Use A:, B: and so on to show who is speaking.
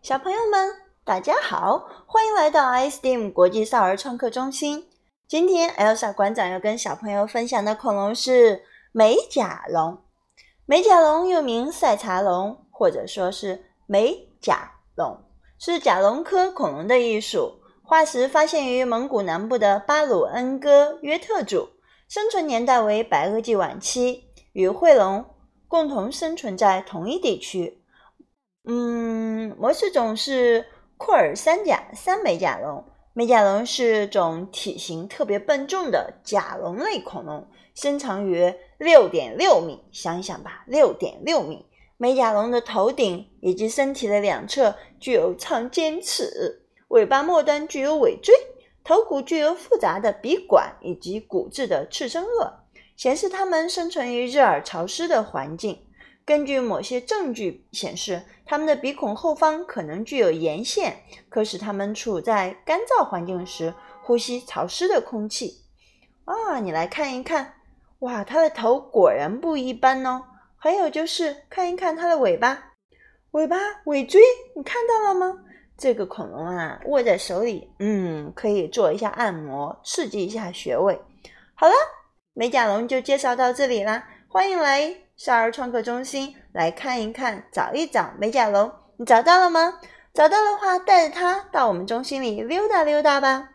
A: 小朋友们，大家好，欢迎来到 iSteam 国际少儿创客中心。今天 Elsa 馆长要跟小朋友分享的恐龙是美甲龙。美甲龙又名赛茶龙，或者说是美甲龙，是甲龙科恐龙的一属。化石发现于蒙古南部的巴鲁恩哥约特组，生存年代为白垩纪晚期，与喙龙共同生存在同一地区。嗯，模式种是库尔三甲三美甲龙。美甲龙是种体型特别笨重的甲龙类恐龙，身长约六点六米。想一想吧，六点六米。美甲龙的头顶以及身体的两侧具有长尖齿，尾巴末端具有尾椎，头骨具有复杂的鼻管以及骨质的刺身颚，显示它们生存于热而潮湿的环境。根据某些证据显示，它们的鼻孔后方可能具有沿线，可使它们处在干燥环境时呼吸潮湿的空气。啊，你来看一看，哇，它的头果然不一般哦。还有就是看一看它的尾巴，尾巴尾椎，你看到了吗？这个恐龙啊，握在手里，嗯，可以做一下按摩，刺激一下穴位。好了，美甲龙就介绍到这里啦，欢迎来。少儿创客中心来看一看，找一找美甲龙，你找到了吗？找到的话，带着它到我们中心里溜达溜达吧。